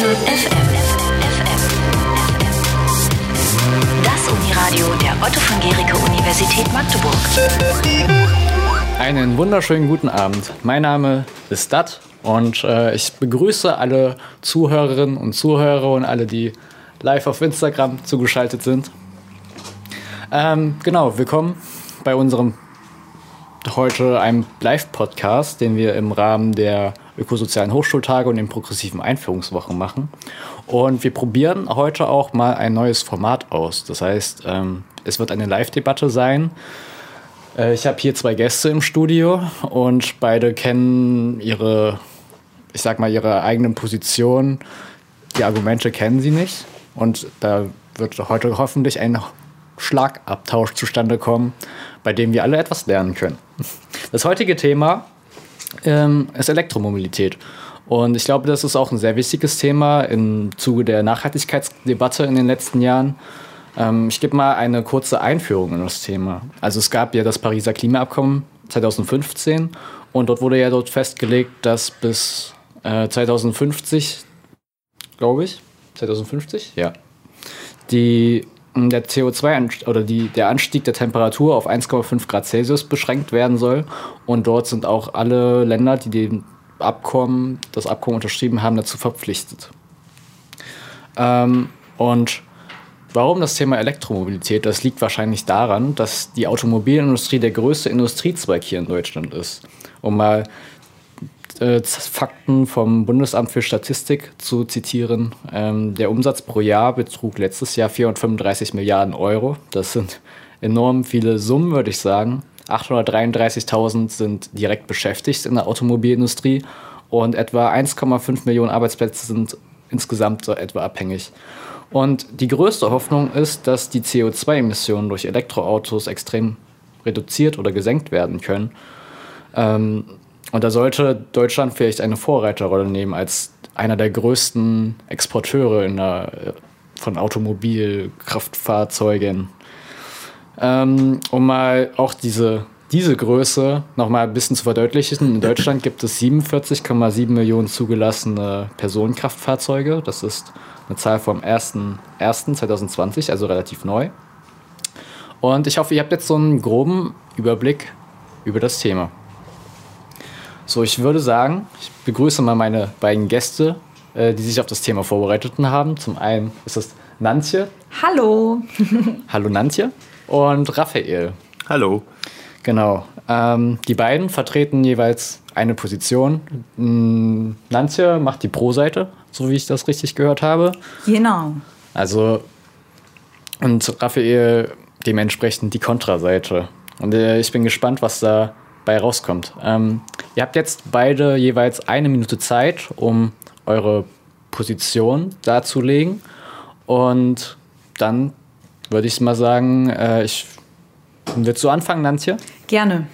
Funke FM. Das Uniradio der Otto von Gericke Universität Magdeburg. Einen wunderschönen guten Abend. Mein Name ist Dat und äh, ich begrüße alle Zuhörerinnen und Zuhörer und alle, die live auf Instagram zugeschaltet sind. Ähm, genau, willkommen bei unserem heute einem Live-Podcast, den wir im Rahmen der Ökosozialen Hochschultage und den progressiven Einführungswochen machen. Und wir probieren heute auch mal ein neues Format aus. Das heißt, ähm, es wird eine Live-Debatte sein. Äh, ich habe hier zwei Gäste im Studio und beide kennen ihre, ich sag mal, ihre eigenen Positionen. Die Argumente kennen sie nicht. Und da wird heute hoffentlich ein Schlagabtausch zustande kommen, bei dem wir alle etwas lernen können. Das heutige Thema ähm, ist Elektromobilität. Und ich glaube, das ist auch ein sehr wichtiges Thema im Zuge der Nachhaltigkeitsdebatte in den letzten Jahren. Ähm, ich gebe mal eine kurze Einführung in das Thema. Also es gab ja das Pariser Klimaabkommen 2015 und dort wurde ja dort festgelegt, dass bis äh, 2050, glaube ich, 2050, ja, die der CO2 oder die, der Anstieg der Temperatur auf 1,5 Grad Celsius beschränkt werden soll. Und dort sind auch alle Länder, die den Abkommen, das Abkommen unterschrieben haben, dazu verpflichtet. Ähm, und warum das Thema Elektromobilität? Das liegt wahrscheinlich daran, dass die Automobilindustrie der größte Industriezweig hier in Deutschland ist. Um mal äh, Fakten vom Bundesamt für Statistik zu zitieren. Ähm, der Umsatz pro Jahr betrug letztes Jahr 435 Milliarden Euro. Das sind enorm viele Summen, würde ich sagen. 833.000 sind direkt beschäftigt in der Automobilindustrie und etwa 1,5 Millionen Arbeitsplätze sind insgesamt so etwa abhängig. Und die größte Hoffnung ist, dass die CO2-Emissionen durch Elektroautos extrem reduziert oder gesenkt werden können. Ähm, und da sollte Deutschland vielleicht eine Vorreiterrolle nehmen als einer der größten Exporteure in der, von Automobilkraftfahrzeugen. Ähm, um mal auch diese, diese Größe noch mal ein bisschen zu verdeutlichen. In Deutschland gibt es 47,7 Millionen zugelassene Personenkraftfahrzeuge. Das ist eine Zahl vom 1.1.2020, also relativ neu. Und ich hoffe, ihr habt jetzt so einen groben Überblick über das Thema. So, ich würde sagen, ich begrüße mal meine beiden Gäste, äh, die sich auf das Thema vorbereitet haben. Zum einen ist das Nantje. Hallo. Hallo Nantje. Und Raphael. Hallo. Genau. Ähm, die beiden vertreten jeweils eine Position. Hm, Nantje macht die Pro-Seite, so wie ich das richtig gehört habe. Genau. Also, und Raphael dementsprechend die Kontraseite. Und äh, ich bin gespannt, was da bei rauskommt. Ähm, ihr habt jetzt beide jeweils eine Minute Zeit, um eure Position darzulegen. Und dann würde ich mal sagen, äh, ich willst du anfangen, Nantje? Gerne.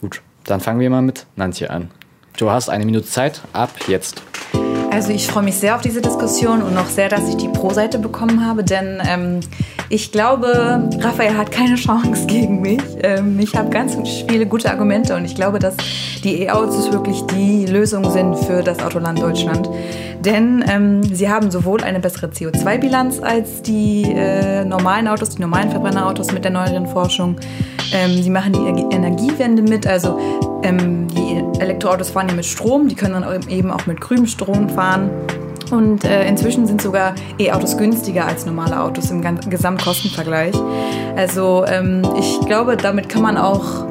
Gut, dann fangen wir mal mit Nantje an. Du hast eine Minute Zeit, ab jetzt. Also ich freue mich sehr auf diese Diskussion und noch sehr, dass ich die Pro-Seite bekommen habe, denn ähm, ich glaube, Raphael hat keine Chance gegen mich. Ähm, ich habe ganz viele gute Argumente und ich glaube, dass die E-Autos wirklich die Lösung sind für das Autoland Deutschland. Denn ähm, sie haben sowohl eine bessere CO2-Bilanz als die äh, normalen Autos, die normalen Verbrennerautos mit der neueren Forschung. Ähm, sie machen die Energiewende mit, also ähm, die Elektroautos fahren ja mit Strom, die können dann eben auch mit grünem Strom fahren. Und äh, inzwischen sind sogar E-Autos günstiger als normale Autos im Gesamtkostenvergleich. Also ähm, ich glaube, damit kann man auch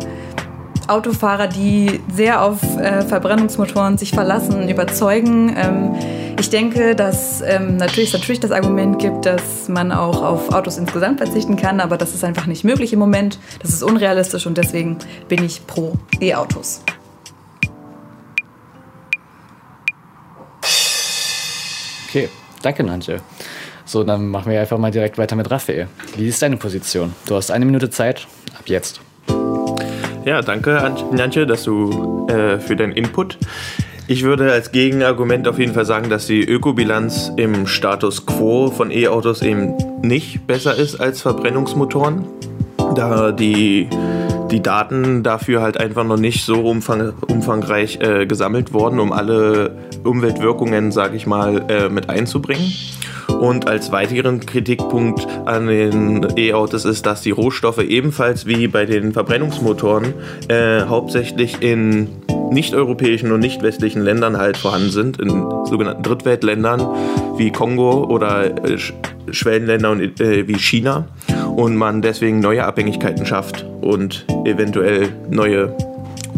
Autofahrer, die sehr auf äh, Verbrennungsmotoren sich verlassen, überzeugen. Ähm, ich denke, dass ähm, natürlich, natürlich das Argument gibt, dass man auch auf Autos insgesamt verzichten kann, aber das ist einfach nicht möglich im Moment. Das ist unrealistisch und deswegen bin ich pro E-Autos. Danke, Nantje. So, dann machen wir einfach mal direkt weiter mit Raphael. Wie ist deine Position? Du hast eine Minute Zeit. Ab jetzt. Ja, danke, Nantje, dass du äh, für deinen Input. Ich würde als Gegenargument auf jeden Fall sagen, dass die Ökobilanz im Status quo von E-Autos eben nicht besser ist als Verbrennungsmotoren, da die die Daten dafür halt einfach noch nicht so umfang, umfangreich äh, gesammelt worden, um alle Umweltwirkungen, sage ich mal, äh, mit einzubringen. Und als weiteren Kritikpunkt an den E-Autos ist, dass die Rohstoffe ebenfalls wie bei den Verbrennungsmotoren äh, hauptsächlich in nicht-europäischen und nicht-westlichen Ländern halt vorhanden sind, in sogenannten Drittweltländern wie Kongo oder äh, Schwellenländern äh, wie China und man deswegen neue Abhängigkeiten schafft und eventuell neue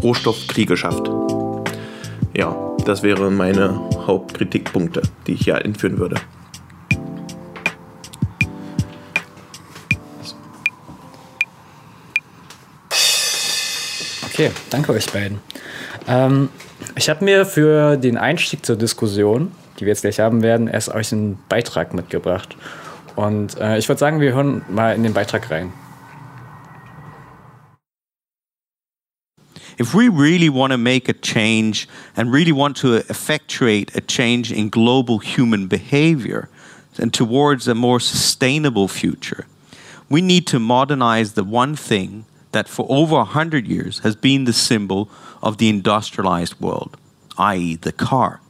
Rohstoffkriege schafft. Ja, das wären meine Hauptkritikpunkte, die ich hier einführen würde. Okay, danke euch beiden. Ähm, ich habe mir für den Einstieg zur Diskussion, die wir jetzt gleich haben werden, erst euch einen Beitrag mitgebracht. Und äh, ich würde sagen, wir hören mal in den Beitrag rein. If we really want to make a change and really want to effectuate a change in global human behavior and towards a more sustainable future, we need to modernize the one thing that for over a hundred years has been the symbol of the industrialized world, i.e., the car.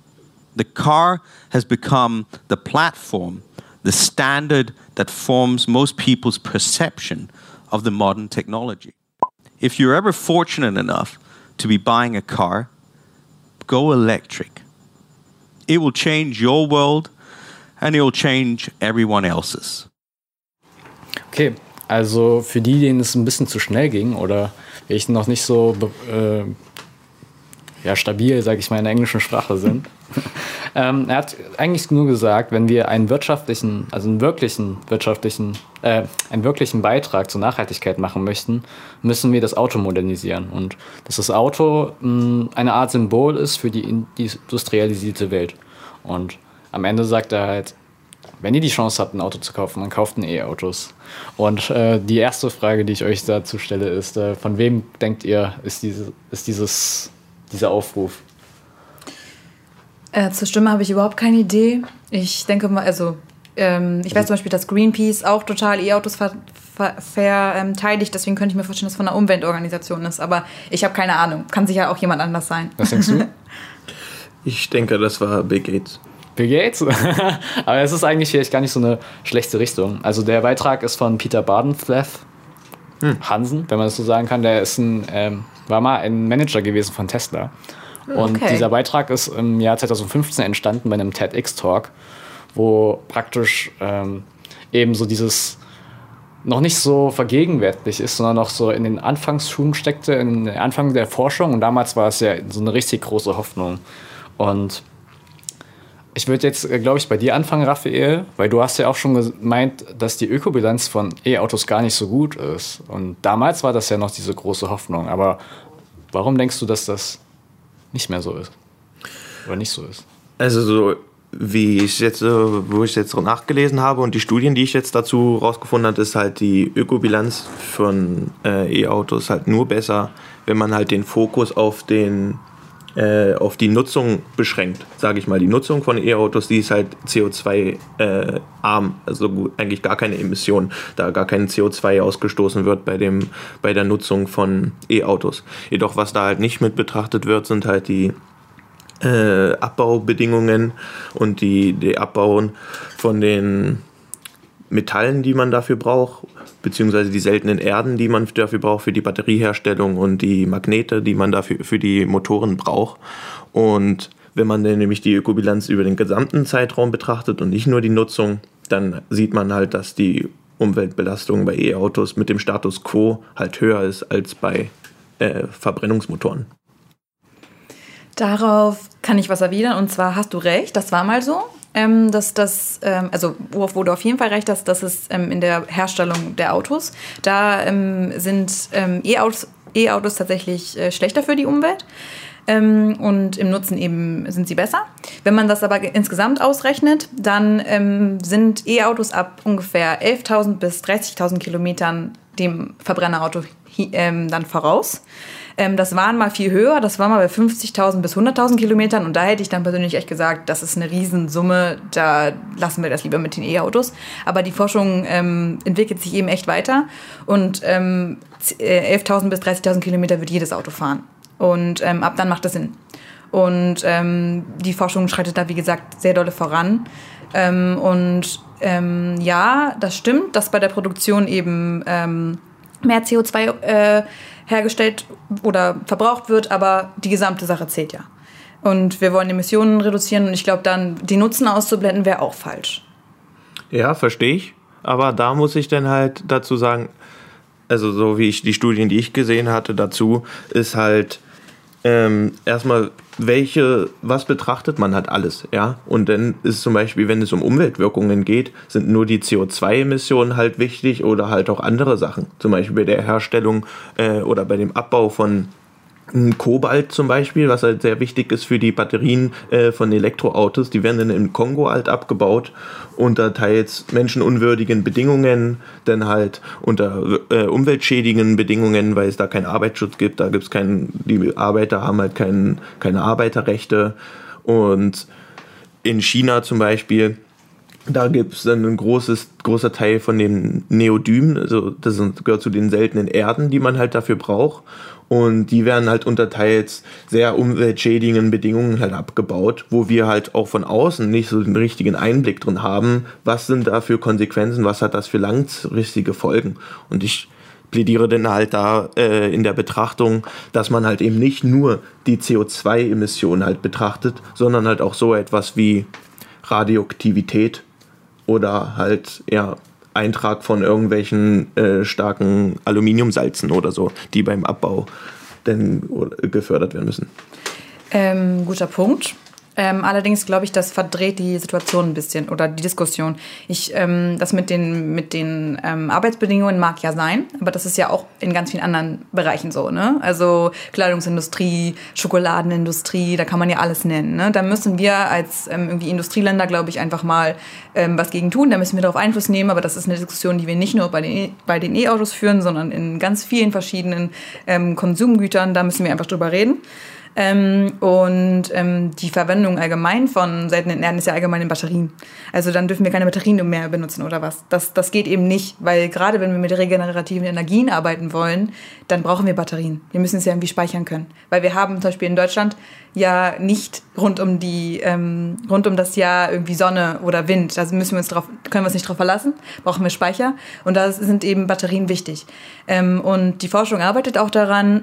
The car has become the platform, the standard that forms most people's perception of the modern technology. If you're ever fortunate enough to be buying a car, go electric. It will change your world and it will change everyone else's. Okay, Also für die, denen es ein bisschen zu schnell ging oder ich noch nicht so äh, ja, stabil, sage ich mal, in der englischen Sprache sind. ähm, er hat eigentlich nur gesagt, wenn wir einen wirtschaftlichen, also einen wirklichen wirtschaftlichen, äh, einen wirklichen Beitrag zur Nachhaltigkeit machen möchten, müssen wir das Auto modernisieren und dass das Auto mh, eine Art Symbol ist für die industrialisierte Welt. Und am Ende sagt er halt, wenn ihr die Chance habt, ein Auto zu kaufen, dann kauft ein E-Autos. Und äh, die erste Frage, die ich euch dazu stelle, ist, äh, von wem denkt ihr, ist, diese, ist dieses, dieser Aufruf? Äh, zur Stimme habe ich überhaupt keine Idee. Ich denke mal, also ähm, ich weiß zum Beispiel, dass Greenpeace auch total E-Autos verteidigt, deswegen könnte ich mir vorstellen, dass es von einer Umweltorganisation ist. Aber ich habe keine Ahnung. Kann sicher auch jemand anders sein. Was denkst du? ich denke, das war Bill Gates. Bill Gates. Aber es ist eigentlich vielleicht gar nicht so eine schlechte Richtung. Also der Beitrag ist von Peter Badenfleth hm. Hansen, wenn man das so sagen kann. Der ist ein, ähm, war mal ein Manager gewesen von Tesla. Und okay. dieser Beitrag ist im Jahr 2015 entstanden bei einem TEDx-Talk, wo praktisch ähm, eben so dieses noch nicht so vergegenwärtig ist, sondern noch so in den Anfangsschuhen steckte, in den Anfang der Forschung. Und damals war es ja so eine richtig große Hoffnung. Und ich würde jetzt, äh, glaube ich, bei dir anfangen, Raphael, weil du hast ja auch schon gemeint, dass die Ökobilanz von E-Autos gar nicht so gut ist. Und damals war das ja noch diese große Hoffnung. Aber warum denkst du, dass das nicht mehr so ist? Oder nicht so ist? Also so wie ich jetzt, äh, wo ich jetzt nachgelesen habe und die Studien, die ich jetzt dazu rausgefunden habe, ist halt die Ökobilanz von äh, E-Autos halt nur besser, wenn man halt den Fokus auf den äh, auf die Nutzung beschränkt, sage ich mal. Die Nutzung von E-Autos, die ist halt CO2-arm, äh, also eigentlich gar keine Emission, da gar kein CO2 ausgestoßen wird bei, dem, bei der Nutzung von E-Autos. Jedoch, was da halt nicht mit betrachtet wird, sind halt die äh, Abbaubedingungen und die, die Abbauen von den Metallen, die man dafür braucht, beziehungsweise die seltenen Erden, die man dafür braucht, für die Batterieherstellung und die Magnete, die man dafür für die Motoren braucht. Und wenn man dann nämlich die Ökobilanz über den gesamten Zeitraum betrachtet und nicht nur die Nutzung, dann sieht man halt, dass die Umweltbelastung bei E-Autos mit dem Status quo halt höher ist als bei äh, Verbrennungsmotoren. Darauf kann ich was erwidern und zwar hast du recht, das war mal so ähm, dass das, ähm, also worauf wurde auf jeden Fall recht, dass das ist ähm, in der Herstellung der Autos. Da ähm, sind ähm, E-Autos e tatsächlich äh, schlechter für die Umwelt. Ähm, und im Nutzen eben sind sie besser. Wenn man das aber insgesamt ausrechnet, dann sind E-Autos ab ungefähr 11.000 bis 30.000 Kilometern dem Verbrennerauto dann voraus. Ähm, das waren mal viel höher, das war mal bei 50.000 bis 100.000 Kilometern und da hätte ich dann persönlich echt gesagt, das ist eine Riesensumme, da lassen wir das lieber mit den E-Autos. Aber die Forschung ähm, entwickelt sich eben echt weiter und ähm, 11.000 bis 30.000 Kilometer wird jedes Auto fahren. Und ähm, ab dann macht das Sinn. Und ähm, die Forschung schreitet da, wie gesagt, sehr dolle voran. Ähm, und ja, das stimmt, dass bei der Produktion eben mehr CO2 äh, hergestellt oder verbraucht wird, aber die gesamte Sache zählt ja. Und wir wollen Emissionen reduzieren und ich glaube dann, die Nutzen auszublenden, wäre auch falsch. Ja, verstehe ich. Aber da muss ich dann halt dazu sagen, also so wie ich die Studien, die ich gesehen hatte dazu, ist halt ähm, erstmal, welche, was betrachtet man halt alles, ja? Und dann ist zum Beispiel, wenn es um Umweltwirkungen geht, sind nur die CO2-Emissionen halt wichtig oder halt auch andere Sachen. Zum Beispiel bei der Herstellung äh, oder bei dem Abbau von Kobalt zum Beispiel, was halt sehr wichtig ist für die Batterien äh, von Elektroautos, die werden dann im Kongo halt abgebaut unter teils menschenunwürdigen Bedingungen, dann halt unter äh, umweltschädigenden Bedingungen, weil es da keinen Arbeitsschutz gibt, da gibt es keinen, die Arbeiter haben halt kein, keine Arbeiterrechte. Und in China zum Beispiel da gibt es dann ein großes, großer Teil von den Neodymen, also das gehört zu den seltenen Erden, die man halt dafür braucht. Und die werden halt unter teils sehr umweltschädigenden Bedingungen halt abgebaut, wo wir halt auch von außen nicht so den richtigen Einblick drin haben, was sind da für Konsequenzen, was hat das für langfristige Folgen. Und ich plädiere dann halt da äh, in der Betrachtung, dass man halt eben nicht nur die CO2-Emissionen halt betrachtet, sondern halt auch so etwas wie Radioaktivität oder halt ja Eintrag von irgendwelchen äh, starken Aluminiumsalzen oder so, die beim Abbau denn gefördert werden müssen. Ähm, guter Punkt. Ähm, allerdings glaube ich, das verdreht die Situation ein bisschen oder die Diskussion. Ich, ähm, das mit den, mit den ähm, Arbeitsbedingungen mag ja sein, aber das ist ja auch in ganz vielen anderen Bereichen so. Ne? Also Kleidungsindustrie, Schokoladenindustrie, da kann man ja alles nennen. Ne? Da müssen wir als ähm, irgendwie Industrieländer, glaube ich, einfach mal ähm, was gegen tun. Da müssen wir darauf Einfluss nehmen, aber das ist eine Diskussion, die wir nicht nur bei den, e, bei den E-Autos führen, sondern in ganz vielen verschiedenen ähm, Konsumgütern. Da müssen wir einfach drüber reden. Ähm, und ähm, die Verwendung allgemein von seltenen Erden ist ja allgemein in Batterien. Also dann dürfen wir keine Batterien mehr benutzen oder was. Das, das geht eben nicht, weil gerade wenn wir mit regenerativen Energien arbeiten wollen, dann brauchen wir Batterien. Wir müssen es ja irgendwie speichern können. Weil wir haben zum Beispiel in Deutschland ja nicht rund um die ähm, rund um das Jahr irgendwie Sonne oder Wind. Da müssen wir uns drauf, können wir uns nicht drauf verlassen. Brauchen wir Speicher und da sind eben Batterien wichtig. Ähm, und die Forschung arbeitet auch daran,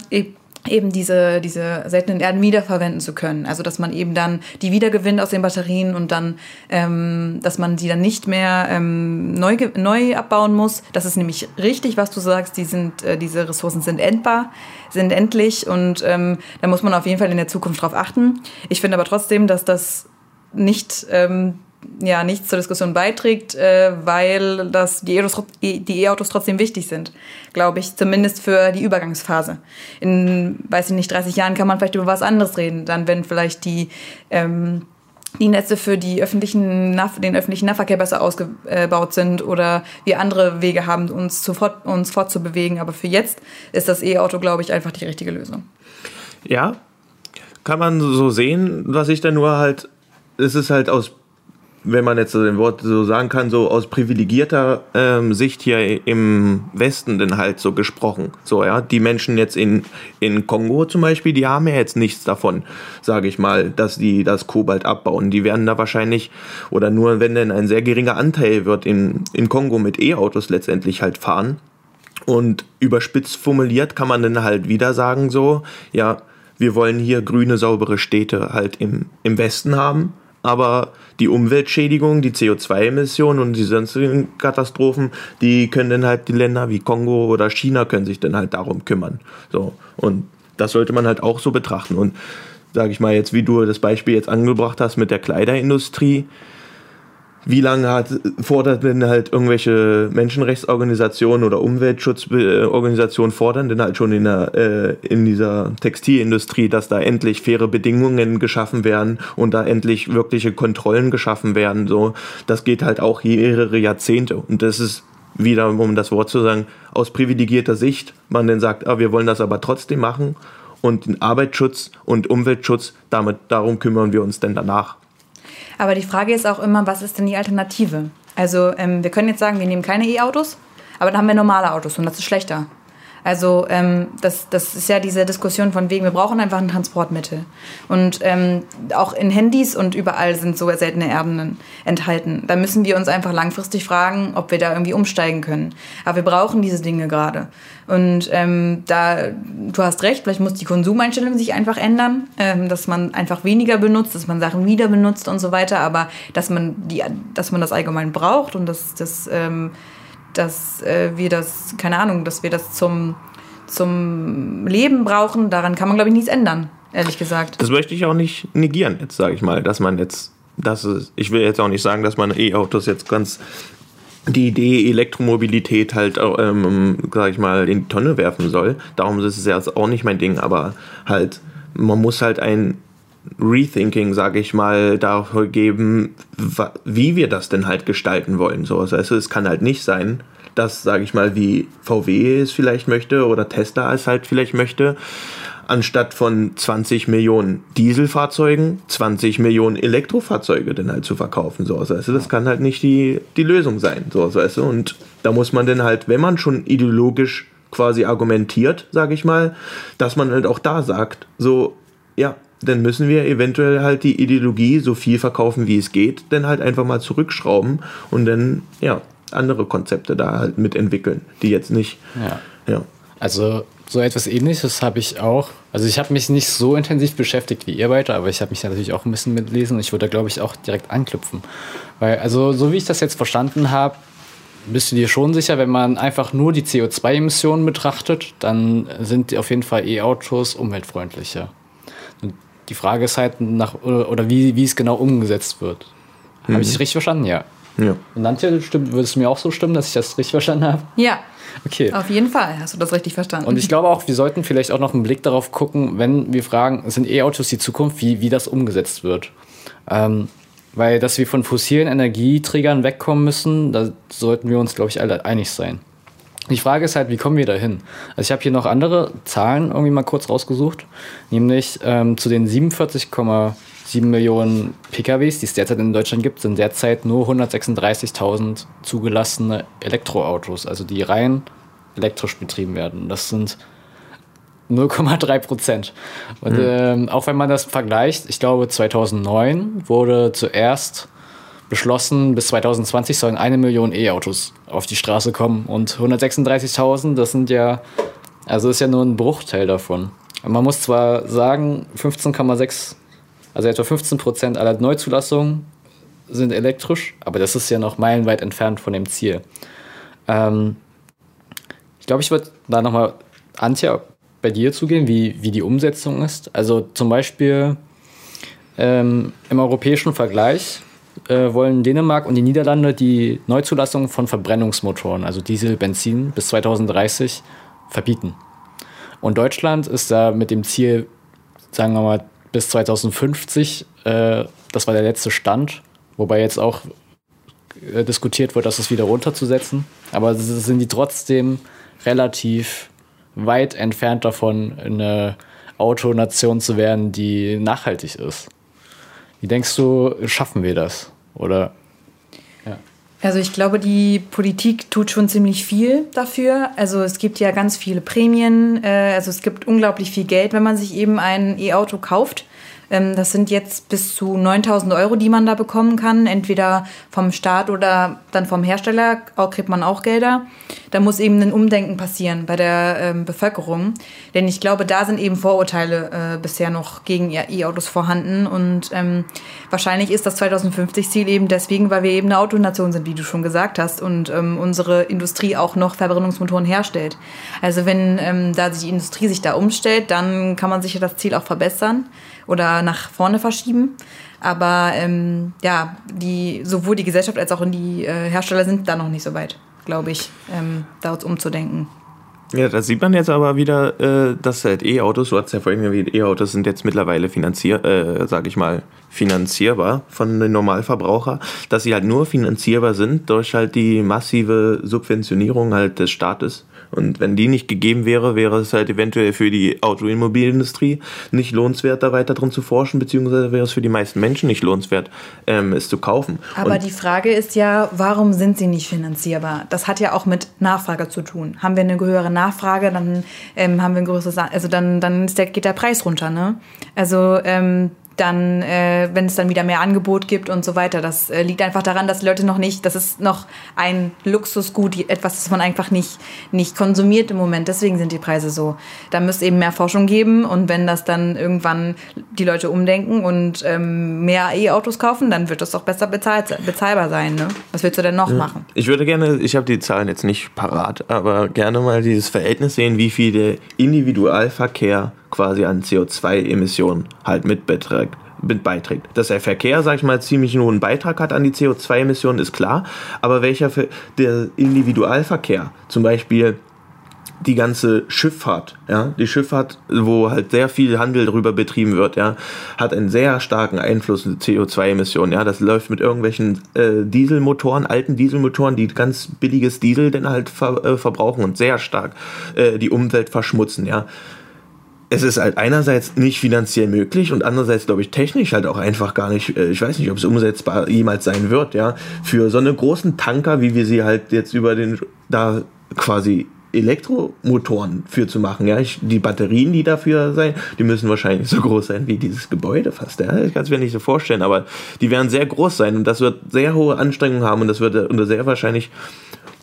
eben diese, diese seltenen Erden wiederverwenden zu können. Also dass man eben dann die wiedergewinnt aus den Batterien und dann, ähm, dass man sie dann nicht mehr ähm, neu, neu abbauen muss. Das ist nämlich richtig, was du sagst. Die sind, äh, diese Ressourcen sind endbar, sind endlich und ähm, da muss man auf jeden Fall in der Zukunft drauf achten. Ich finde aber trotzdem, dass das nicht ähm, ja nichts zur Diskussion beiträgt, äh, weil das die E-Autos, die E-Autos trotzdem wichtig sind, glaube ich, zumindest für die Übergangsphase. In, weiß ich nicht, 30 Jahren kann man vielleicht über was anderes reden, dann wenn vielleicht die ähm, die Netze für die öffentlichen, den öffentlichen Nahverkehr besser ausgebaut sind oder wir andere Wege haben, uns, zu uns fortzubewegen. Aber für jetzt ist das E-Auto, glaube ich, einfach die richtige Lösung. Ja, kann man so sehen, was ich dann nur halt, es ist halt aus wenn man jetzt so den Wort so sagen kann, so aus privilegierter ähm, Sicht hier im Westen denn halt so gesprochen. So, ja, die Menschen jetzt in, in Kongo zum Beispiel, die haben ja jetzt nichts davon, sage ich mal, dass die das Kobalt abbauen. Die werden da wahrscheinlich, oder nur wenn denn ein sehr geringer Anteil wird in, in Kongo mit E-Autos letztendlich halt fahren. Und überspitzt formuliert kann man dann halt wieder sagen so, ja, wir wollen hier grüne, saubere Städte halt im, im Westen haben aber die Umweltschädigung, die CO2-Emissionen und die sonstigen Katastrophen, die können dann halt die Länder wie Kongo oder China können sich dann halt darum kümmern. So und das sollte man halt auch so betrachten und sage ich mal jetzt, wie du das Beispiel jetzt angebracht hast mit der Kleiderindustrie, wie lange hat, fordert denn halt irgendwelche Menschenrechtsorganisationen oder Umweltschutzorganisationen fordern denn halt schon in, der, äh, in dieser Textilindustrie, dass da endlich faire Bedingungen geschaffen werden und da endlich wirkliche Kontrollen geschaffen werden. So, das geht halt auch mehrere Jahrzehnte und das ist wieder, um das Wort zu sagen, aus privilegierter Sicht man dann sagt, ah, wir wollen das aber trotzdem machen und den Arbeitsschutz und Umweltschutz, damit, darum kümmern wir uns denn danach. Aber die Frage ist auch immer, was ist denn die Alternative? Also ähm, wir können jetzt sagen, wir nehmen keine E-Autos, aber dann haben wir normale Autos und das ist schlechter. Also ähm, das, das ist ja diese Diskussion von wegen, wir brauchen einfach ein Transportmittel. Und ähm, auch in Handys und überall sind so seltene Erden enthalten. Da müssen wir uns einfach langfristig fragen, ob wir da irgendwie umsteigen können. Aber wir brauchen diese Dinge gerade. Und ähm, da, du hast recht, vielleicht muss die Konsumeinstellung sich einfach ändern, ähm, dass man einfach weniger benutzt, dass man Sachen wieder benutzt und so weiter, aber dass man, die, dass man das allgemein braucht und dass das ähm, dass äh, wir das, keine Ahnung, dass wir das zum, zum Leben brauchen, daran kann man, glaube ich, nichts ändern, ehrlich gesagt. Das möchte ich auch nicht negieren, jetzt sage ich mal, dass man jetzt, das ist, ich will jetzt auch nicht sagen, dass man E-Autos jetzt ganz die Idee Elektromobilität halt, ähm, sag ich mal, in die Tonne werfen soll. Darum ist es jetzt auch nicht mein Ding, aber halt, man muss halt ein Rethinking, sage ich mal, dafür geben, wie wir das denn halt gestalten wollen. So, also es kann halt nicht sein, dass, sage ich mal, wie VW es vielleicht möchte oder Tesla es halt vielleicht möchte, anstatt von 20 Millionen Dieselfahrzeugen 20 Millionen Elektrofahrzeuge dann halt zu verkaufen. So, also das kann halt nicht die, die Lösung sein. So, also, und da muss man dann halt, wenn man schon ideologisch quasi argumentiert, sage ich mal, dass man halt auch da sagt, so, ja, dann müssen wir eventuell halt die Ideologie so viel verkaufen, wie es geht, dann halt einfach mal zurückschrauben und dann, ja, andere Konzepte da halt mitentwickeln, die jetzt nicht. Ja. ja. Also so etwas ähnliches habe ich auch. Also ich habe mich nicht so intensiv beschäftigt wie ihr beide, aber ich habe mich natürlich auch ein bisschen mitlesen und ich würde da glaube ich auch direkt anknüpfen. Weil, also so wie ich das jetzt verstanden habe, bist du dir schon sicher, wenn man einfach nur die CO2-Emissionen betrachtet, dann sind auf jeden Fall E-Autos umweltfreundlicher. Die Frage ist halt nach, oder, oder wie, wie es genau umgesetzt wird. Mhm. Habe ich das richtig verstanden? Ja. ja. Und Nantje, stimmt, würde es mir auch so stimmen, dass ich das richtig verstanden habe? Ja. Okay. Auf jeden Fall hast du das richtig verstanden. Und ich glaube auch, wir sollten vielleicht auch noch einen Blick darauf gucken, wenn wir fragen, sind E-Autos die Zukunft, wie, wie das umgesetzt wird. Ähm, weil, dass wir von fossilen Energieträgern wegkommen müssen, da sollten wir uns, glaube ich, alle einig sein. Die Frage ist halt, wie kommen wir da hin? Also ich habe hier noch andere Zahlen irgendwie mal kurz rausgesucht, nämlich ähm, zu den 47,7 Millionen PKWs, die es derzeit in Deutschland gibt, sind derzeit nur 136.000 zugelassene Elektroautos, also die rein elektrisch betrieben werden. Das sind 0,3 Prozent. Und mhm. ähm, auch wenn man das vergleicht, ich glaube 2009 wurde zuerst beschlossen, bis 2020 sollen eine Million E-Autos auf die Straße kommen. Und 136.000, das sind ja, also ist ja nur ein Bruchteil davon. Man muss zwar sagen, 15,6, also etwa 15 Prozent aller Neuzulassungen sind elektrisch, aber das ist ja noch meilenweit entfernt von dem Ziel. Ähm, ich glaube, ich würde da nochmal, Antje, bei dir zugehen, wie, wie die Umsetzung ist. Also zum Beispiel ähm, im europäischen Vergleich äh, wollen Dänemark und die Niederlande die Neuzulassung von Verbrennungsmotoren, also Diesel, Benzin, bis 2030 verbieten. Und Deutschland ist da mit dem Ziel, sagen wir mal, bis 2050, äh, das war der letzte Stand, wobei jetzt auch äh, diskutiert wird, dass es wieder runterzusetzen. Aber sind die trotzdem relativ weit entfernt davon, eine Autonation zu werden, die nachhaltig ist. Wie denkst du, schaffen wir das? Oder ja. Also ich glaube, die Politik tut schon ziemlich viel dafür. Also es gibt ja ganz viele Prämien. Äh, also es gibt unglaublich viel Geld, wenn man sich eben ein E-Auto kauft. Ähm, das sind jetzt bis zu 9000 Euro, die man da bekommen kann. Entweder vom Staat oder dann vom Hersteller auch, kriegt man auch Gelder. Da muss eben ein Umdenken passieren bei der ähm, Bevölkerung. Denn ich glaube, da sind eben Vorurteile äh, bisher noch gegen E-Autos vorhanden. Und ähm, wahrscheinlich ist das 2050-Ziel eben deswegen, weil wir eben eine Autonation sind, wie du schon gesagt hast. Und ähm, unsere Industrie auch noch Verbrennungsmotoren herstellt. Also wenn ähm, da die Industrie sich da umstellt, dann kann man sicher das Ziel auch verbessern oder nach vorne verschieben. Aber ähm, ja, die, sowohl die Gesellschaft als auch die äh, Hersteller sind da noch nicht so weit, glaube ich, ähm, dort umzudenken. Ja, da sieht man jetzt aber wieder, äh, dass halt E-Autos, du hast ja vorhin erwähnt, E-Autos sind jetzt mittlerweile finanzier, äh, sag ich mal, finanzierbar von den Normalverbraucher, dass sie halt nur finanzierbar sind durch halt die massive Subventionierung halt des Staates. Und wenn die nicht gegeben wäre, wäre es halt eventuell für die Automobilindustrie nicht lohnenswert, da weiter drin zu forschen, beziehungsweise wäre es für die meisten Menschen nicht lohnenswert, ähm, es zu kaufen. Aber Und die Frage ist ja, warum sind sie nicht finanzierbar? Das hat ja auch mit Nachfrage zu tun. Haben wir eine höhere Nachfrage, dann ähm, haben wir ein größeres, also dann, dann der, geht der Preis runter, ne? Also ähm, dann, äh, wenn es dann wieder mehr Angebot gibt und so weiter. Das äh, liegt einfach daran, dass Leute noch nicht, das ist noch ein Luxusgut, etwas, das man einfach nicht, nicht konsumiert im Moment. Deswegen sind die Preise so. Da müsste eben mehr Forschung geben und wenn das dann irgendwann die Leute umdenken und ähm, mehr E-Autos kaufen, dann wird das doch besser bezahlt, bezahlbar sein. Ne? Was willst du denn noch machen? Ich würde gerne, ich habe die Zahlen jetzt nicht parat, aber gerne mal dieses Verhältnis sehen, wie viel der Individualverkehr quasi an CO2-Emissionen halt mit beträgt. Mit beiträgt. Dass der Verkehr, sag ich mal, ziemlich einen hohen Beitrag hat an die CO2-Emissionen, ist klar. Aber welcher Ver- der Individualverkehr, zum Beispiel die ganze Schifffahrt, ja, die Schifffahrt, wo halt sehr viel Handel darüber betrieben wird, ja, hat einen sehr starken Einfluss auf CO2-Emissionen, ja, das läuft mit irgendwelchen äh, Dieselmotoren, alten Dieselmotoren, die ganz billiges Diesel dann halt ver äh, verbrauchen und sehr stark äh, die Umwelt verschmutzen, ja. Es ist halt einerseits nicht finanziell möglich und andererseits, glaube ich, technisch halt auch einfach gar nicht, äh, ich weiß nicht, ob es umsetzbar jemals sein wird, ja, für so eine großen Tanker, wie wir sie halt jetzt über den, da quasi Elektromotoren für zu machen. Ja, ich, die Batterien, die dafür sein, die müssen wahrscheinlich so groß sein wie dieses Gebäude fast. Ja, ich kann es mir nicht so vorstellen, aber die werden sehr groß sein und das wird sehr hohe Anstrengungen haben und das wird unter sehr wahrscheinlich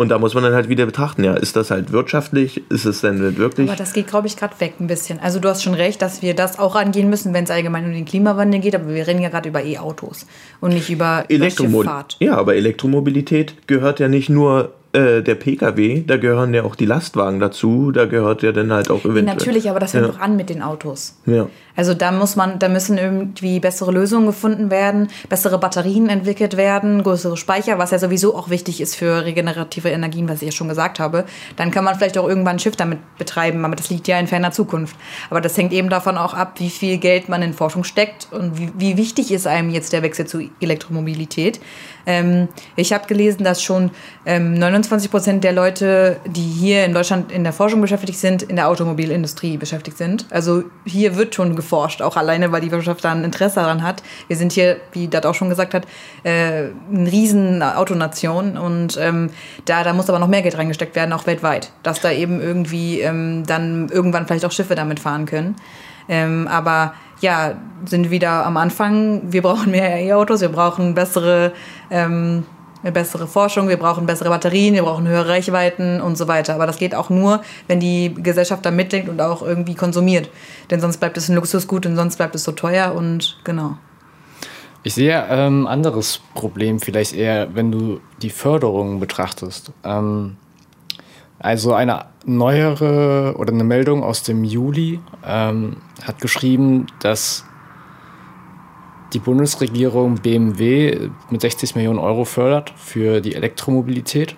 und da muss man dann halt wieder betrachten, ja, ist das halt wirtschaftlich, ist es denn wirklich Aber das geht, glaube ich, gerade weg ein bisschen. Also du hast schon recht, dass wir das auch angehen müssen, wenn es allgemein um den Klimawandel geht, aber wir reden ja gerade über E-Autos und nicht über, über Elektromo Schifffahrt. ja, aber Elektromobilität gehört ja nicht nur äh, der Pkw, da gehören ja auch die Lastwagen dazu, da gehört ja dann halt auch eventuell. Natürlich, aber das fängt ja. doch an mit den Autos. Ja. Also da muss man, da müssen irgendwie bessere Lösungen gefunden werden, bessere Batterien entwickelt werden, größere Speicher, was ja sowieso auch wichtig ist für regenerative Energien, was ich ja schon gesagt habe. Dann kann man vielleicht auch irgendwann ein Schiff damit betreiben, aber das liegt ja in ferner Zukunft. Aber das hängt eben davon auch ab, wie viel Geld man in Forschung steckt und wie, wie wichtig ist einem jetzt der Wechsel zu Elektromobilität. Ähm, ich habe gelesen, dass schon ähm, 29 Prozent der Leute, die hier in Deutschland in der Forschung beschäftigt sind, in der Automobilindustrie beschäftigt sind. Also hier wird schon geforscht, auch alleine, weil die Wirtschaft da ein Interesse daran hat. Wir sind hier, wie das auch schon gesagt hat, äh, eine riesen Autonation und ähm, da, da muss aber noch mehr Geld reingesteckt werden, auch weltweit, dass da eben irgendwie ähm, dann irgendwann vielleicht auch Schiffe damit fahren können. Ähm, aber ja, sind wieder am Anfang. Wir brauchen mehr E-Autos, wir brauchen bessere, ähm, bessere Forschung, wir brauchen bessere Batterien, wir brauchen höhere Reichweiten und so weiter. Aber das geht auch nur, wenn die Gesellschaft da mitdenkt und auch irgendwie konsumiert. Denn sonst bleibt es ein Luxusgut und sonst bleibt es so teuer und genau. Ich sehe ähm, anderes Problem vielleicht eher, wenn du die Förderung betrachtest. Ähm, also eine neuere oder eine Meldung aus dem Juli ähm, hat geschrieben, dass die Bundesregierung BMW mit 60 Millionen Euro fördert für die Elektromobilität.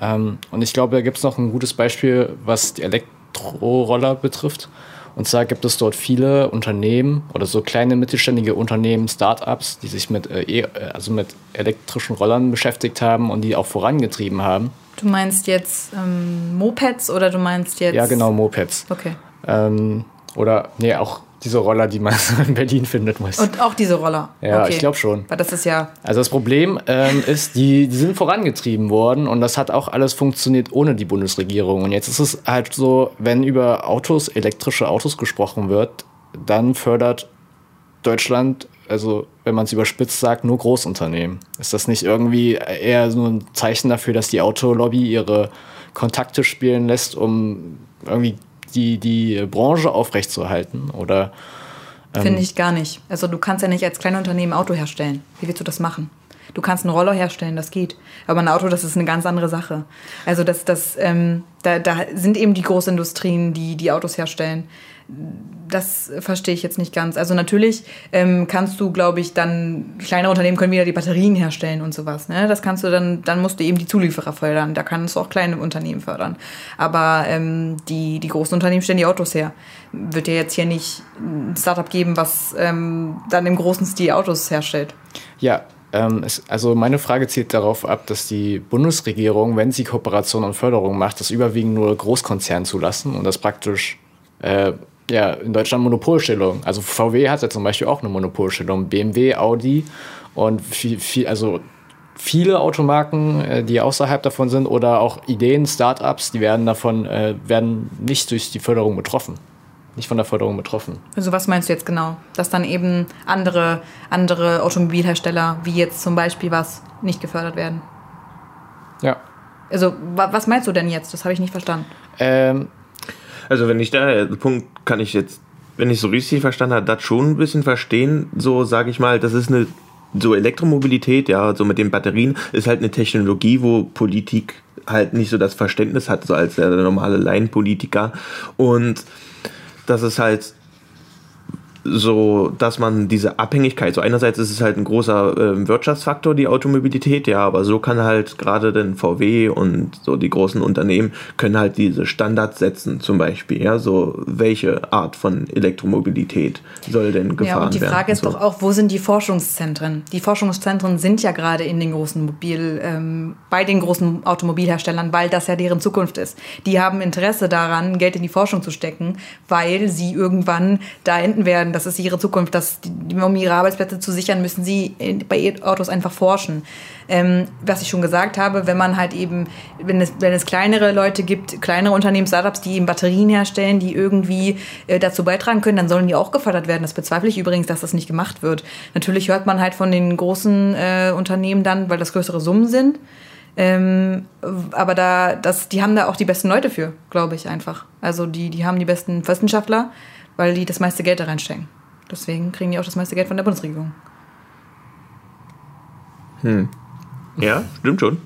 Ähm, und ich glaube, da gibt es noch ein gutes Beispiel, was die Elektroroller betrifft. Und zwar gibt es dort viele Unternehmen oder so kleine mittelständige Unternehmen, Startups, die sich mit, äh, e also mit elektrischen Rollern beschäftigt haben und die auch vorangetrieben haben. Du meinst jetzt ähm, Mopeds oder du meinst jetzt. Ja, genau, Mopeds. Okay. Ähm, oder, nee, auch diese Roller, die man in Berlin findet. Meist. Und auch diese Roller. Ja, okay. ich glaube schon. Weil das ist ja. Also das Problem ähm, ist, die, die sind vorangetrieben worden und das hat auch alles funktioniert ohne die Bundesregierung. Und jetzt ist es halt so, wenn über Autos, elektrische Autos gesprochen wird, dann fördert Deutschland, also wenn man es überspitzt sagt, nur Großunternehmen. Ist das nicht irgendwie eher so ein Zeichen dafür, dass die Autolobby ihre Kontakte spielen lässt, um irgendwie die, die Branche aufrechtzuerhalten? Oder Finde ich gar nicht. Also du kannst ja nicht als Kleinunternehmen Auto herstellen. Wie willst du das machen? Du kannst einen Roller herstellen, das geht. Aber ein Auto, das ist eine ganz andere Sache. Also das, das, ähm, da, da sind eben die Großindustrien, die die Autos herstellen. Das verstehe ich jetzt nicht ganz. Also natürlich ähm, kannst du, glaube ich, dann kleinere Unternehmen können wieder die Batterien herstellen und sowas. Ne? Das kannst du dann, dann musst du eben die Zulieferer fördern. Da kannst du auch kleine Unternehmen fördern. Aber ähm, die, die großen Unternehmen stellen die Autos her. Wird dir jetzt hier nicht ein Startup geben, was ähm, dann im großen Stil Autos herstellt. Ja, ähm, es, also meine Frage zielt darauf ab, dass die Bundesregierung, wenn sie Kooperation und Förderung macht, das überwiegend nur Großkonzernen zulassen und das praktisch äh, ja, in Deutschland Monopolstellung. Also VW hat ja zum Beispiel auch eine Monopolstellung, BMW, Audi und viel, viel, also viele Automarken, äh, die außerhalb davon sind oder auch Ideen, Startups, die werden davon, äh, werden nicht durch die Förderung betroffen. Nicht von der Förderung betroffen. Also was meinst du jetzt genau? Dass dann eben andere, andere Automobilhersteller, wie jetzt zum Beispiel was, nicht gefördert werden? Ja. Also wa was meinst du denn jetzt? Das habe ich nicht verstanden. Ähm, Also wenn ich da, der Punkt kann ich jetzt, wenn ich so richtig verstanden habe, das schon ein bisschen verstehen. So sage ich mal, das ist eine, so Elektromobilität, ja, so mit den Batterien, ist halt eine Technologie, wo Politik halt nicht so das Verständnis hat, so als der normale Laienpolitiker. Und das ist halt so, dass man diese Abhängigkeit, so einerseits ist es halt ein großer äh, Wirtschaftsfaktor, die Automobilität, ja, aber so kann halt gerade den VW und so die großen Unternehmen können halt diese Standards setzen, zum Beispiel, ja, so welche Art von Elektromobilität soll denn gefahren werden. Ja, und die Frage ist so. doch auch, wo sind die Forschungszentren? Die Forschungszentren sind ja gerade in den großen Mobil, ähm, bei den großen Automobilherstellern, weil das ja deren Zukunft ist. Die haben Interesse daran, Geld in die Forschung zu stecken, weil sie irgendwann da enden werden. Das ist ihre Zukunft. Das, die, um ihre Arbeitsplätze zu sichern, müssen sie in, bei E-Autos einfach forschen. Ähm, was ich schon gesagt habe, wenn man halt eben, wenn es, wenn es kleinere Leute gibt, kleinere Unternehmen, Startups, die eben Batterien herstellen, die irgendwie äh, dazu beitragen können, dann sollen die auch gefördert werden. Das bezweifle ich übrigens, dass das nicht gemacht wird. Natürlich hört man halt von den großen äh, Unternehmen dann, weil das größere Summen sind. Ähm, aber da, das, die haben da auch die besten Leute für, glaube ich einfach. Also die, die haben die besten Wissenschaftler, weil die das meiste Geld da reinstecken. Deswegen kriegen die auch das meiste Geld von der Bundesregierung. Ja, stimmt schon.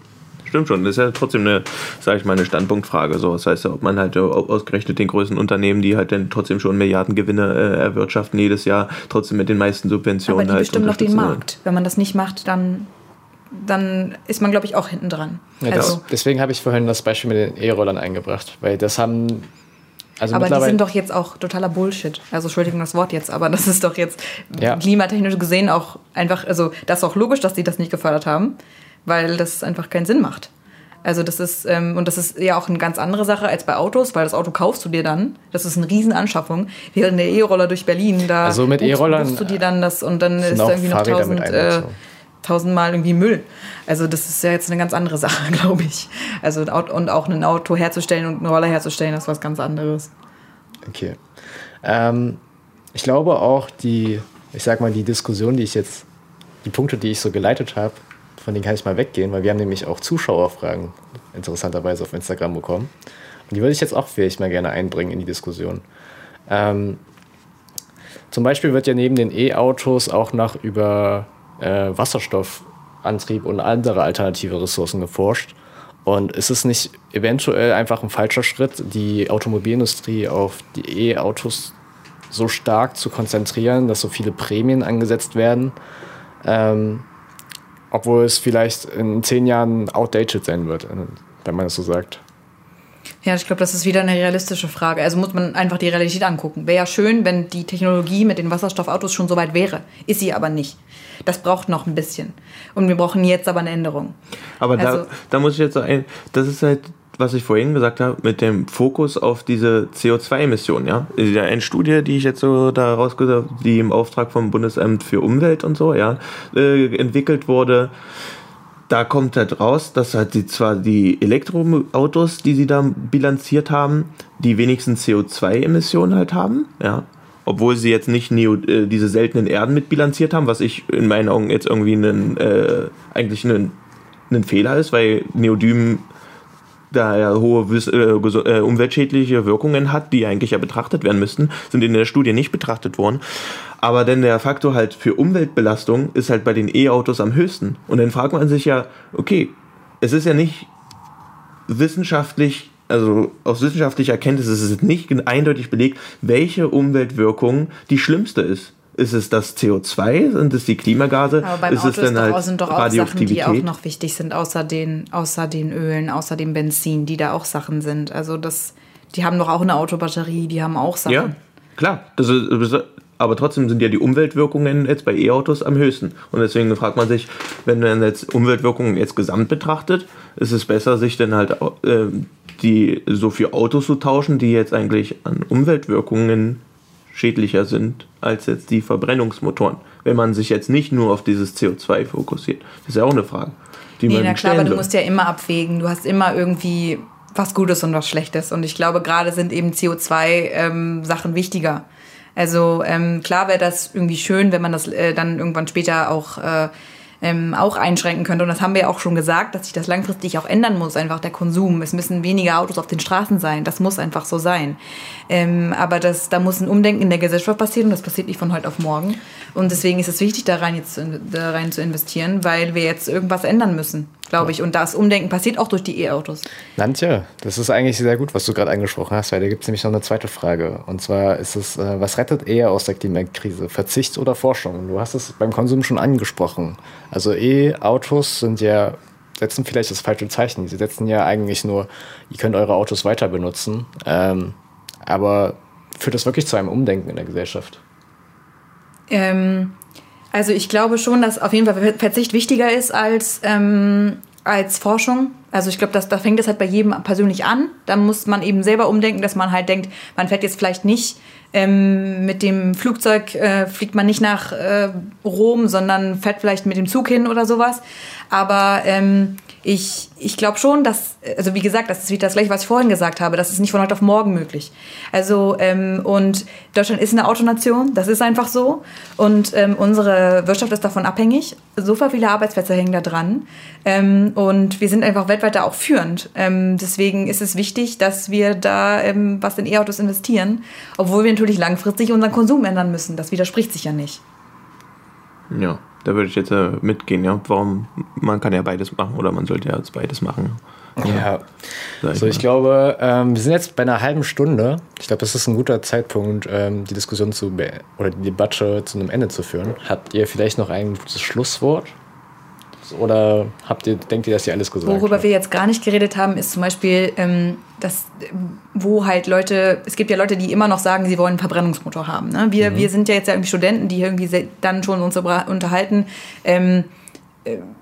Stimmt schon. Das ist ja trotzdem eine, sage ich mal, eine Standpunktfrage. So, das heißt, ob man halt äh, ausgerechnet den größten Unternehmen, die halt dann trotzdem schon Milliardengewinne äh, erwirtschaften jedes Jahr, trotzdem mit den meisten Subventionen Aber die halt bestimmen noch den. Markt. Wenn man das nicht macht, dann, dann ist man, glaube ich, auch hinten dran. ja, das, also, deswegen habe ich vorhin das Beispiel mit den E-Rollern eingebracht, weil das haben. Also aber die sind doch jetzt auch totaler Bullshit. Also Entschuldigung das Wort jetzt, aber das ist doch jetzt Ja. klimatechnisch gesehen auch einfach, also das ist auch logisch, dass die das nicht gefördert haben, weil das einfach keinen Sinn macht. Also das ist, ähm, und das ist ja auch eine ganz andere Sache als bei Autos, weil das Auto kaufst du dir dann. Das ist eine Riesenanschaffung. Während der E-Roller durch Berlin, da Also mit E-Rollern, buchst du dir dann das und dann ist da irgendwie noch tausend, äh, einbezogen. Tausendmal irgendwie Müll. Also das ist ja jetzt eine ganz andere Sache, glaube ich. Also und auch ein Auto herzustellen und einen Roller herzustellen, das ist was ganz anderes. Okay. Ähm, ich glaube auch die, ich sag mal, die Diskussion, die ich jetzt, die Punkte, die ich so geleitet habe, von denen kann ich mal weggehen, weil wir haben nämlich auch Zuschauerfragen interessanterweise auf Instagram bekommen. Und die würde ich jetzt auch vielleicht mal gerne einbringen in die Diskussion. Ähm, zum Beispiel wird ja neben den E-Autos auch noch über äh, Wasserstoffantrieb und andere alternative Ressourcen geforscht. Und ist es nicht eventuell einfach ein falscher Schritt, die Automobilindustrie auf die E-Autos so stark zu konzentrieren, dass so viele Prämien angesetzt werden, ähm, obwohl es vielleicht in zehn Jahren outdated sein wird, wenn man das so sagt. Ja, ich glaube, das ist wieder eine realistische Frage. Also muss man einfach die Realität angucken. Wäre ja schön, wenn die Technologie mit den Wasserstoffautos schon so weit wäre. Ist sie aber nicht. Das braucht noch ein bisschen. Und wir brauchen jetzt aber eine Änderung. Aber da, Also- da muss ich jetzt ein, das ist halt, was ich vorhin gesagt habe, mit dem Fokus auf diese CO2-Emissionen, ja. Eine Studie, die ich jetzt so da rausgesagt habe, die im Auftrag vom Bundesamt für Umwelt und so, ja, äh, entwickelt wurde, da kommt halt raus, dass halt die, zwar die Elektroautos, die sie da bilanziert haben, die wenigsten CO2-Emissionen halt haben, ja. Obwohl sie jetzt nicht Neo, äh, diese seltenen Erden mit bilanziert haben, was ich in meinen Augen jetzt irgendwie einen, äh, eigentlich einen, einen Fehler ist, weil Neodym da er hohe äh, äh, umweltschädliche Wirkungen hat, die eigentlich ja betrachtet werden müssten, sind in der Studie nicht betrachtet worden. Aber denn der Faktor halt für Umweltbelastung ist halt bei den E-Autos am höchsten. Und dann fragt man sich ja, okay, es ist ja nicht wissenschaftlich, also aus wissenschaftlicher Erkenntnis ist es nicht eindeutig belegt, welche Umweltwirkung die schlimmste ist. Ist es das CO2? Sind es die Klimagase? Aber beim ist Auto es dann halt sind doch auch Sachen, die auch noch wichtig sind, außer den, außer den Ölen, außer dem Benzin, die da auch Sachen sind. Also das, die haben doch auch eine Autobatterie, die haben auch Sachen. Ja, klar. Das ist, aber trotzdem sind ja die Umweltwirkungen jetzt bei E-Autos am höchsten. Und deswegen fragt man sich, wenn man jetzt Umweltwirkungen jetzt gesamt betrachtet, ist es besser, sich dann halt äh, die so für Autos zu tauschen, die jetzt eigentlich an Umweltwirkungen schädlicher sind als jetzt die Verbrennungsmotoren. Wenn man sich jetzt nicht nur auf dieses CO2 fokussiert. Das ist ja auch eine Frage. Die nee, man na klar, aber du musst ja immer abwägen. Du hast immer irgendwie was Gutes und was Schlechtes. Und ich glaube, gerade sind eben CO2-Sachen ähm, wichtiger. Also ähm, klar wäre das irgendwie schön, wenn man das äh, dann irgendwann später auch, äh, ähm, auch einschränken könnte. Und das haben wir ja auch schon gesagt, dass sich das langfristig auch ändern muss, einfach der Konsum. Es müssen weniger Autos auf den Straßen sein. Das muss einfach so sein. Ähm, aber das, da muss ein Umdenken in der Gesellschaft passieren und das passiert nicht von heute auf morgen. Und deswegen ist es wichtig, da rein, jetzt, da rein zu investieren, weil wir jetzt irgendwas ändern müssen glaube ich. Und das Umdenken passiert auch durch die E-Autos. Nantje, das ist eigentlich sehr gut, was du gerade angesprochen hast, weil da gibt es nämlich noch eine zweite Frage. Und zwar ist es, äh, was rettet eher aus der Klimakrise? Verzicht oder Forschung? Du hast es beim Konsum schon angesprochen. Also E-Autos sind ja, setzen vielleicht das falsche Zeichen. Sie setzen ja eigentlich nur, ihr könnt eure Autos weiter benutzen. Ähm, aber führt das wirklich zu einem Umdenken in der Gesellschaft? Ähm, also ich glaube schon, dass auf jeden Fall Verzicht wichtiger ist als, ähm, als Forschung. Also ich glaube, da fängt es halt bei jedem persönlich an. Da muss man eben selber umdenken, dass man halt denkt, man fährt jetzt vielleicht nicht ähm, mit dem Flugzeug, äh, fliegt man nicht nach äh, Rom, sondern fährt vielleicht mit dem Zug hin oder sowas. Aber ähm, ich, ich glaube schon, dass, also wie gesagt, das ist wieder das gleiche, was ich vorhin gesagt habe, das ist nicht von heute auf morgen möglich. Also, ähm, und Deutschland ist eine Autonation, das ist einfach so. Und ähm, unsere Wirtschaft ist davon abhängig. So viele Arbeitsplätze hängen da dran. Ähm, und wir sind einfach weltweit da auch führend. Ähm, deswegen ist es wichtig, dass wir da ähm, was in E-Autos investieren, obwohl wir natürlich langfristig unseren Konsum ändern müssen. Das widerspricht sich ja nicht. Ja. Da würde ich jetzt äh, mitgehen, ja. Warum? Man kann ja beides machen oder man sollte ja jetzt beides machen. Ja. ja. So, ich glaube, ähm, wir sind jetzt bei einer halben Stunde. Ich glaube, das ist ein guter Zeitpunkt, ähm, die Diskussion zu oder die Debatte zu einem Ende zu führen. Habt ihr vielleicht noch ein gutes Schlusswort? Oder habt ihr, denkt ihr, dass ihr alles gesagt Worüber habt? wir jetzt gar nicht geredet haben, ist zum Beispiel, ähm, dass, wo halt Leute, es gibt ja Leute, die immer noch sagen, sie wollen einen Verbrennungsmotor haben. Ne? Wir, mhm. wir sind ja jetzt ja irgendwie Studenten, die irgendwie dann schon uns unterhalten. Ähm, äh,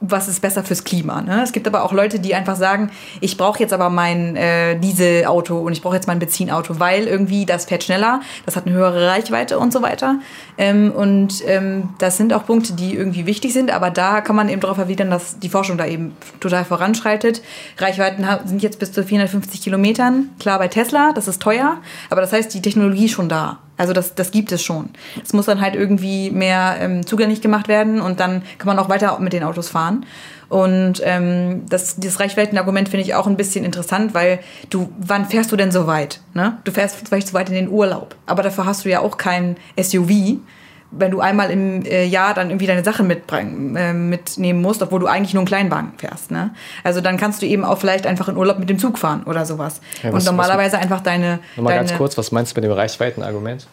was ist besser fürs Klima. Ne? Es gibt aber auch Leute, die einfach sagen, ich brauche jetzt aber mein äh, Dieselauto und ich brauche jetzt mein Benzinauto, weil irgendwie das fährt schneller, das hat eine höhere Reichweite und so weiter. Ähm, und ähm, das sind auch Punkte, die irgendwie wichtig sind, aber da kann man eben darauf erwidern, dass die Forschung da eben total voranschreitet. Reichweiten sind jetzt bis zu 450 Kilometern. Klar bei Tesla, das ist teuer, aber das heißt, die Technologie ist schon da. Also das, das gibt es schon. Es muss dann halt irgendwie mehr ähm, zugänglich gemacht werden und dann kann man auch weiter mit den Autos fahren. Und ähm, das, dieses Reichweitenargument finde ich auch ein bisschen interessant, weil du, wann fährst du denn so weit? Ne? Du fährst vielleicht so weit in den Urlaub, aber dafür hast du ja auch kein SUV, wenn du einmal im äh, Jahr dann irgendwie deine Sachen mitbringen, äh, mitnehmen musst, obwohl du eigentlich nur einen Kleinwagen fährst. Ne? Also dann kannst du eben auch vielleicht einfach in Urlaub mit dem Zug fahren oder sowas. Ja, was, und normalerweise was, einfach deine. Nochmal deine, ganz kurz, was meinst du mit dem Reichweitenargument?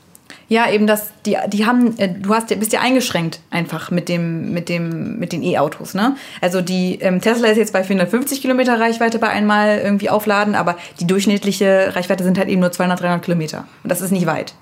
Ja, eben das, die, die haben, äh, du hast, bist ja eingeschränkt einfach mit dem, mit dem, mit den E-Autos, ne? Also die ähm, Tesla ist jetzt bei 450 Kilometer Reichweite bei einmal irgendwie aufladen, aber die durchschnittliche Reichweite sind halt eben nur 200, 300 Kilometer. Und das ist nicht weit.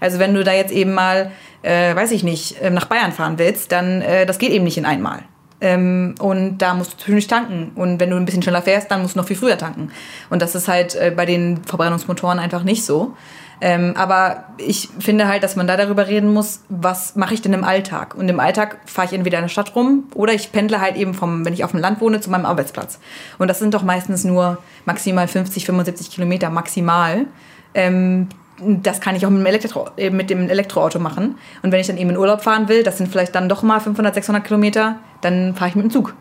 Also wenn du da jetzt eben mal, äh, weiß ich nicht, äh, nach Bayern fahren willst, dann äh, das geht eben nicht in einmal. Ähm, und da musst du zwischendurch tanken. Und wenn du ein bisschen schneller fährst, dann musst du noch viel früher tanken. Und das ist halt äh, bei den Verbrennungsmotoren einfach nicht so. Ähm, aber ich finde halt, dass man da darüber reden muss, was mache ich denn im Alltag? Und im Alltag fahre ich entweder in der Stadt rum oder ich pendle halt eben vom, wenn ich auf dem Land wohne, zu meinem Arbeitsplatz. Und das sind doch meistens nur maximal 50, 75 Kilometer maximal. Ähm, das kann ich auch mit dem, Elektro, äh, mit dem Elektroauto machen. Und wenn ich dann eben in Urlaub fahren will, das sind vielleicht dann doch mal 500, 600 Kilometer, dann fahre ich mit dem Zug.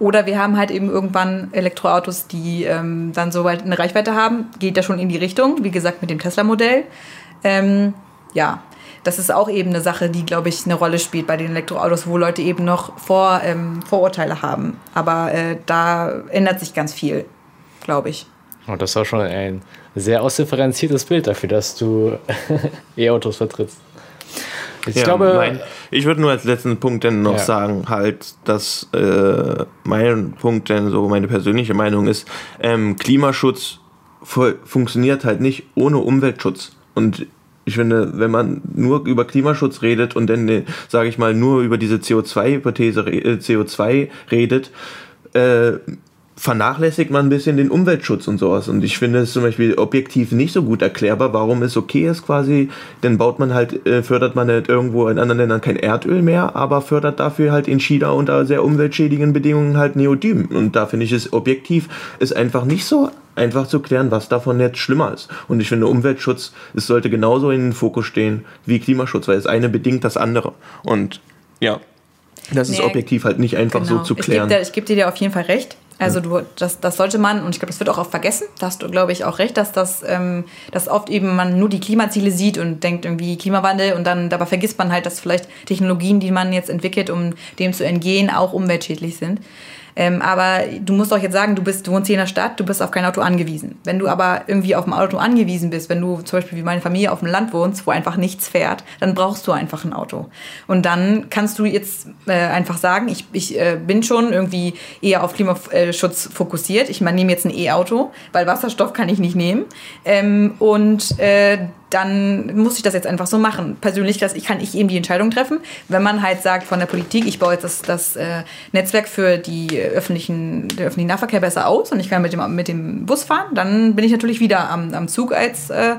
Oder wir haben halt eben irgendwann Elektroautos, die ähm, dann so weit eine Reichweite haben. Geht ja schon in die Richtung, wie gesagt, mit dem Tesla-Modell. Ähm, ja, das ist auch eben eine Sache, die, glaube ich, eine Rolle spielt bei den Elektroautos, wo Leute eben noch Vor, ähm, Vorurteile haben. Aber äh, da ändert sich ganz viel, glaube ich. Und das war schon ein sehr ausdifferenziertes Bild dafür, dass du E-Autos vertrittst. Ich ja, glaube, mein, ich würde nur als letzten Punkt dann noch ja. sagen, halt, dass äh, mein Punkt, denn so meine persönliche Meinung ist, ähm, Klimaschutz funktioniert halt nicht ohne Umweltschutz. Und ich finde, wenn man nur über Klimaschutz redet und dann, äh, sage ich mal, nur über diese CO2-Hypothese, äh, CO2 redet, äh, vernachlässigt man ein bisschen den Umweltschutz und sowas. Und ich finde es zum Beispiel objektiv nicht so gut erklärbar, warum es okay ist quasi, dann baut man halt, äh, fördert man halt irgendwo in anderen Ländern kein Erdöl mehr, aber fördert dafür halt in China unter sehr umweltschädigen Bedingungen halt Neodym. Und da finde ich es objektiv, ist einfach nicht so einfach zu klären, was davon jetzt schlimmer ist. Und ich finde, Umweltschutz, es sollte genauso in den Fokus stehen wie Klimaschutz, weil das eine bedingt das andere. Und ja, das nee, ist objektiv halt nicht einfach genau. so zu klären. Ich gebe dir, geb dir auf jeden Fall recht. Also du, das, das sollte man, und ich glaube, das wird auch oft vergessen, da hast du, glaube ich, auch recht, dass das, ähm, dass oft eben man nur die Klimaziele sieht und denkt irgendwie Klimawandel und dann dabei vergisst man halt, dass vielleicht Technologien, die man jetzt entwickelt, um dem zu entgehen, auch umweltschädlich sind. Ähm, aber du musst doch jetzt sagen, du bist, du wohnst hier in der Stadt, du bist auf kein Auto angewiesen. Wenn du aber irgendwie auf ein Auto angewiesen bist, wenn du zum Beispiel wie meine Familie auf dem Land wohnst, wo einfach nichts fährt, dann brauchst du einfach ein Auto. Und dann kannst du jetzt äh, einfach sagen, ich, ich äh, bin schon irgendwie eher auf Klimaschutz fokussiert. Ich nehme jetzt ein E-Auto, weil Wasserstoff kann ich nicht nehmen. Ähm, und äh, dann muss ich das jetzt einfach so machen. Persönlich das, kann ich eben die Entscheidung treffen. Wenn man halt sagt von der Politik, ich baue jetzt das, das äh, Netzwerk für die öffentlichen, den öffentlichen Nahverkehr besser aus und ich kann mit dem, mit dem Bus fahren, dann bin ich natürlich wieder am, am Zug als äh,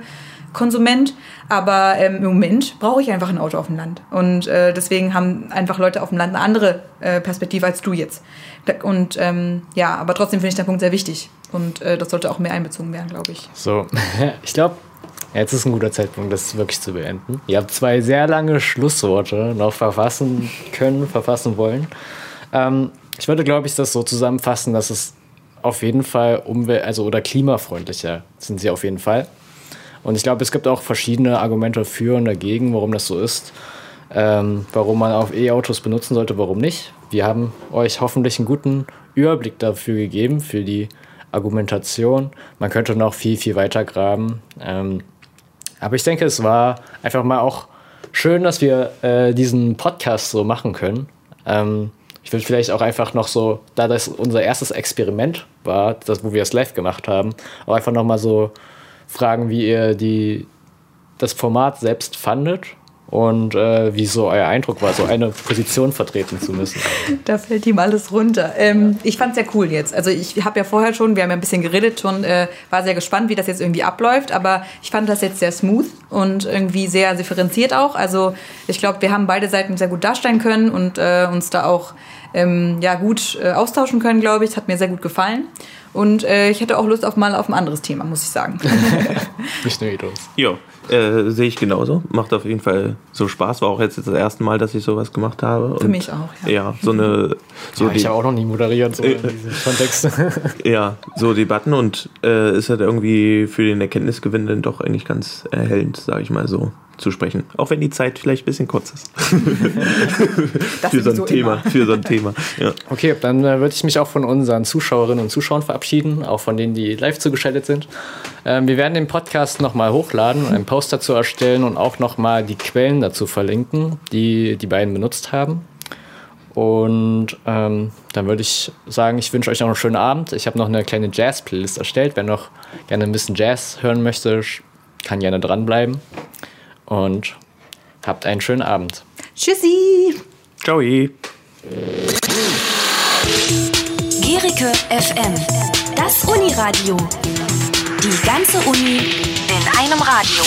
Konsument. Aber ähm, im Moment brauche ich einfach ein Auto auf dem Land. Und äh, deswegen haben einfach Leute auf dem Land eine andere äh, Perspektive als du jetzt. Und ähm, ja, aber trotzdem finde ich den Punkt sehr wichtig. Und äh, das sollte auch mehr einbezogen werden, glaube ich. So, ich glaube, Jetzt ist ein guter Zeitpunkt, das wirklich zu beenden. Ihr habt zwei sehr lange Schlussworte noch verfassen können, verfassen wollen. Ähm, ich würde, glaube ich, das so zusammenfassen, dass es auf jeden Fall umwelt-, also oder klimafreundlicher sind sie auf jeden Fall. Und ich glaube, es gibt auch verschiedene Argumente für und dagegen, warum das so ist. Ähm, warum man auch E-Autos benutzen sollte, warum nicht. Wir haben euch hoffentlich einen guten Überblick dafür gegeben, für die Argumentation. Man könnte noch viel, viel weiter graben. Ähm, aber ich denke, es war einfach mal auch schön, dass wir äh, diesen Podcast so machen können. Ähm, ich will vielleicht auch einfach noch so, da das unser erstes Experiment war, das, wo wir es live gemacht haben, auch einfach noch mal so fragen, wie ihr die, das Format selbst fandet und äh, wie so euer Eindruck war, so eine Position vertreten zu müssen. Da fällt ihm alles runter. Ähm, ich fand es sehr cool jetzt. Also ich habe ja vorher schon, wir haben ja ein bisschen geredet schon, äh, war sehr gespannt, wie das jetzt irgendwie abläuft, aber ich fand das jetzt sehr smooth und irgendwie sehr differenziert auch. Also ich glaube, wir haben beide Seiten sehr gut darstellen können und äh, uns da auch ähm, ja, gut äh, austauschen können, glaube ich. Das hat mir sehr gut gefallen. Und äh, ich hätte auch Lust auf mal auf ein anderes Thema, muss ich sagen. Nicht nur Edos. Ja, äh, sehe ich genauso. Macht auf jeden Fall so Spaß. War auch jetzt das erste Mal, dass ich sowas gemacht habe. Für mich auch, ja. Ja, so eine. So ja, ich habe auch noch nie moderiert, so äh, in diesem Kontext. ja, so Debatten und äh, ist halt irgendwie für den Erkenntnisgewinn dann doch eigentlich ganz erhellend, sage ich mal so zu sprechen. Auch wenn die Zeit vielleicht ein bisschen kurz ist. für, so ein so Thema, für so ein Thema. Ja. Okay, dann äh, würde ich mich auch von unseren Zuschauerinnen und Zuschauern verabschieden, auch von denen, die live zugeschaltet sind. Ähm, wir werden den Podcast nochmal hochladen, einen Post dazu erstellen und auch nochmal die Quellen dazu verlinken, die die beiden benutzt haben. Und ähm, dann würde ich sagen, ich wünsche euch noch einen schönen Abend. Ich habe noch eine kleine Jazz-Playlist erstellt. Wer noch gerne ein bisschen Jazz hören möchte, kann gerne dranbleiben und habt einen schönen Abend. Tschüssi. Ciao. Gericke FM. Das Uniradio. Die ganze Uni in einem Radio.